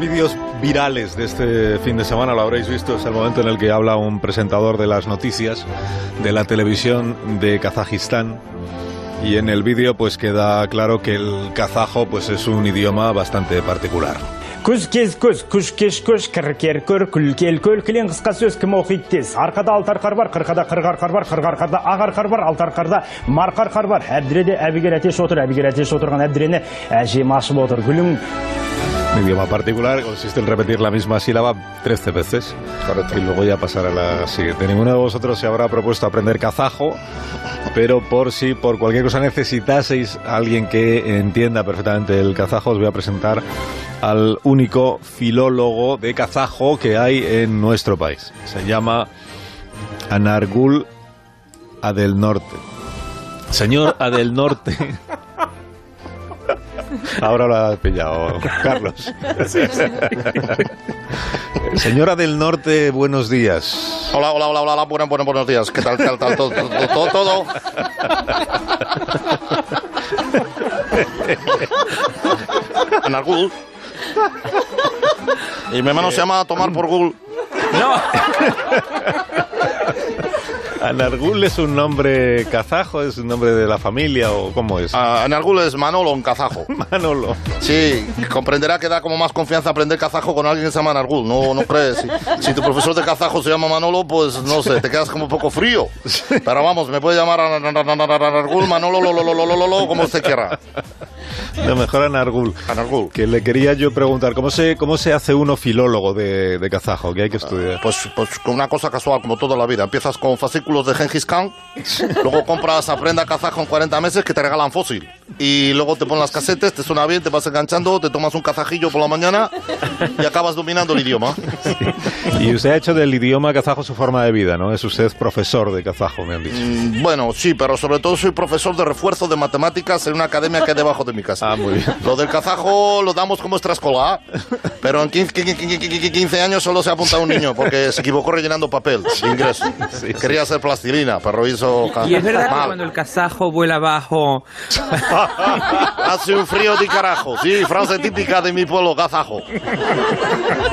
vídeos virales de este fin de semana, lo habréis visto, es el momento en el que habla un presentador de las noticias de la televisión de Kazajistán. Y en el vídeo pues queda claro que el kazajo pues es un idioma bastante particular. күз кез көз күш кеш көш кір кер көр күл кел көл кілең қысқа сөз кім оқиды тез арқада алты арқар бар қырқада қырық арқар бар қырық арқарда ақ арқар бар алты арқарда марқа арқар бар әбдіреде әбігер әтеш отыр әбігер әтеш отырған әбдірені әжем ашып отыр гүлің Un idioma particular consiste en repetir la misma sílaba 13 veces. Y luego ya pasar a la siguiente. Ninguno de vosotros se habrá propuesto aprender kazajo, pero por si por cualquier cosa necesitaseis a alguien que entienda perfectamente el kazajo, os voy a presentar al único filólogo de kazajo que hay en nuestro país. Se llama Anargul Adel Norte. Señor Adel Norte. Ahora lo has pillado, Carlos. Señora del Norte, buenos días. Hola, hola, hola, hola, hola, buenos, buenos, buenos días. ¿Qué tal, tal, tal, todo, todo, todo, todo? Anargul. Y mi hermano se llama Tomar por Gul. ¿Anargul es un nombre kazajo? ¿Es un nombre de la familia o cómo es? Ah, Anargul es Manolo en kazajo. Manolo. Sí, comprenderá que da como más confianza aprender kazajo con alguien que se llama Anargul, ¿no, no crees? Si, si tu profesor de kazajo se llama Manolo, pues no sé, te quedas como un poco frío. Pero vamos, me puede llamar Anargul, Manolo, lo, lo, lo, lo, lo, lo, como usted quiera. Lo mejor Anargul. Anargul. Que le quería yo preguntar, ¿cómo se, cómo se hace uno filólogo de, de kazajo? Que hay que estudiar. Pues, pues con una cosa casual, como toda la vida. Empiezas con fascículos de Gengis Khan, luego compras aprenda kazajo en 40 meses que te regalan fósil. Y luego te ponen las casetes, te suena bien, te vas enganchando, te tomas un kazajillo por la mañana y acabas dominando el idioma. Y usted ha hecho del idioma kazajo su forma de vida, ¿no? Es usted profesor de kazajo, me han dicho. Mm, Bueno, sí, pero sobre todo soy profesor de refuerzo de matemáticas en una academia que hay debajo de mi casa. Ah, muy bien. Lo del kazajo lo damos como extraescolar, pero en 15, 15 15 años solo se ha apuntado un niño porque se equivocó rellenando papel de ingreso. Quería ser plastilina, pero hizo... Y es verdad que mal. cuando el kazajo vuela abajo, Hace un frío de carajo. Sí, frase típica de mi pueblo, kazajo.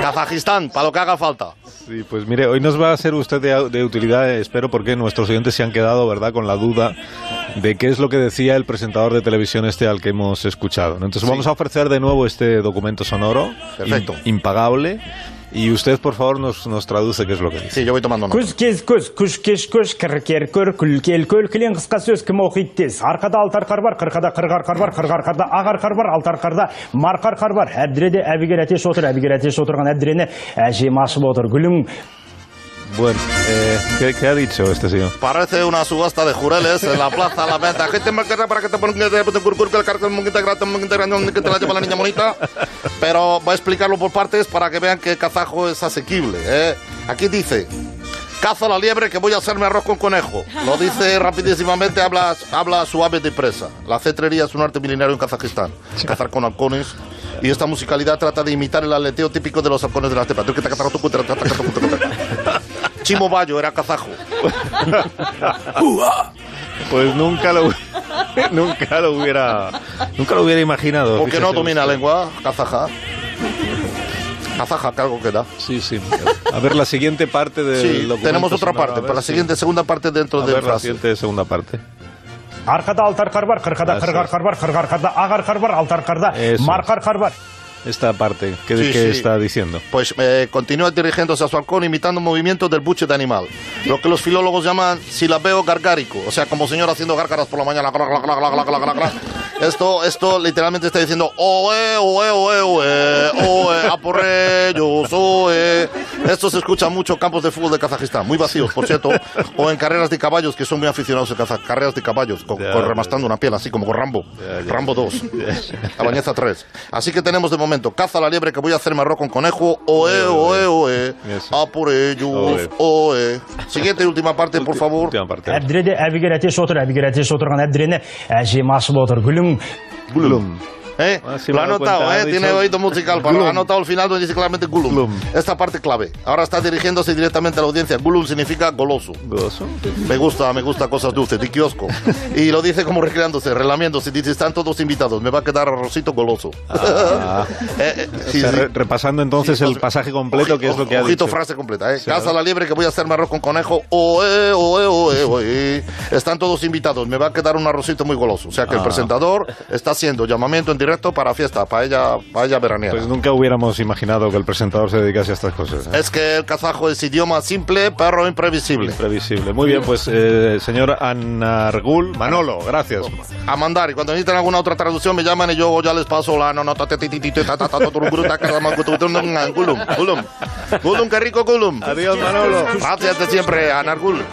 Kazajistán, para lo que haga falta. Sí, pues mire, hoy nos va a ser usted de, de utilidad, espero, porque nuestros oyentes se han quedado, ¿verdad?, con la duda de qué es lo que decía el presentador de televisión este al que hemos escuchado. ¿no? Entonces vamos a ofrecer de nuevo este documento sonoro, Perfecto. im- impagable, y usted, por favor, nos, nos traduce qué es lo que dice. Sí, yo voy tomando nota. күз кез көз күш кеш көш кір кер көр күл кел көл кілең қысқа сөз кім оқиды тез арқада алты арқар бар қырқада қырық арқар бар қырық арқарда ақ арқар бар алты арқарда марқа арқар бар әбдіреде әбігер әтеш отыр әбігер әтеш отырған әбдірені әжем ашып отыр гүлің Bueno, eh, ¿qué, qué ha dicho este señor? Parece una subasta de jureles en la plaza La Venta. Gente marcará para que te pongan el que te la lleva la niña bonita. Pero voy a explicarlo por partes para que vean que kazajo es asequible. ¿eh? Aquí dice. Caza la liebre que voy a hacerme arroz con conejo. Lo dice rapidísimamente, habla, habla suave de presa. La cetrería es un arte milenario en Kazajistán. Cazar con halcones. Y esta musicalidad trata de imitar el aleteo típico de los halcones de la estepa. Chimo Bayo era kazajo. pues nunca lo, nunca lo hubiera, nunca lo hubiera imaginado. Porque no domina usted. lengua kazaja. Kazaja, que algo queda. Sí, sí. A ver la siguiente parte del sí, documento Tenemos otra sonora, parte, para la siguiente sí. segunda parte dentro a de ver la siguiente segunda parte. Arkada altar kar var, kırkada kırgar kar var, agar kar altar karda, markar kar esta parte que, sí, que sí. está diciendo. Pues eh, continúa dirigiéndose a su halcón imitando movimientos del buche de animal, lo que los filólogos llaman silabeo gargárico, o sea, como señor haciendo gárgaras por la mañana. Esto, esto literalmente está diciendo oe, oe, oe, oe, oe, a por ellos, oe. Esto se escucha mucho en campos de fútbol de Kazajistán, muy vacíos, por cierto, o en carreras de caballos, que son muy aficionados a carreras de caballos, con, con remastando una piel, así como con Rambo, yeah, Rambo 2, Cabañeza 3. Así que tenemos de momento momento. Caza la liebre que voy a hacerme arroz con conejo. Oe, oe, oe. A por ellos. Oe. Siguiente y última parte, por favor. Abdrede, Abigeratis, otro, Abigeratis, otro, Abdrene. Así más, otro. Glum. Glum. ¿Eh? Ah, sí lo ha he dado notado, cuenta, ¿eh? Tiene oído musical. Para, Glum. ha notado el final donde dice claramente Gulum. Glum. Esta parte clave. Ahora está dirigiéndose directamente a la audiencia. Gulum significa goloso. Gozo. Me gusta, me gusta cosas dulces, de kiosco. Y lo dice como recreándose, relamiéndose. Dice, están todos invitados, me va a quedar arrocito goloso. Ah. Eh, eh, sí, O sea, sí. re- repasando entonces el pasaje completo, que es lo que ha Ojito dicho. frase completa, ¿eh? Casa la liebre que voy a hacerme arroz con conejo. Oe, oe, oe, oe. Están todos invitados, me va a quedar un arrocito muy goloso. O sea que el Ah. presentador está haciendo llamamiento en directo para fiesta, para ella, para ella veraniega. Pues nunca hubiéramos imaginado que el presentador se dedicase a estas cosas. ¿eh? Es que el kazajo es idioma simple, pero imprevisible. Imprevisible. Muy bien, pues eh, señor Anargul, Manolo, gracias. A mandar, y cuando necesiten alguna otra traducción me llaman y yo ya les paso la no no. Gulum, qué rico Gulum. Adiós, Manolo. Gracias de siempre, Anargul.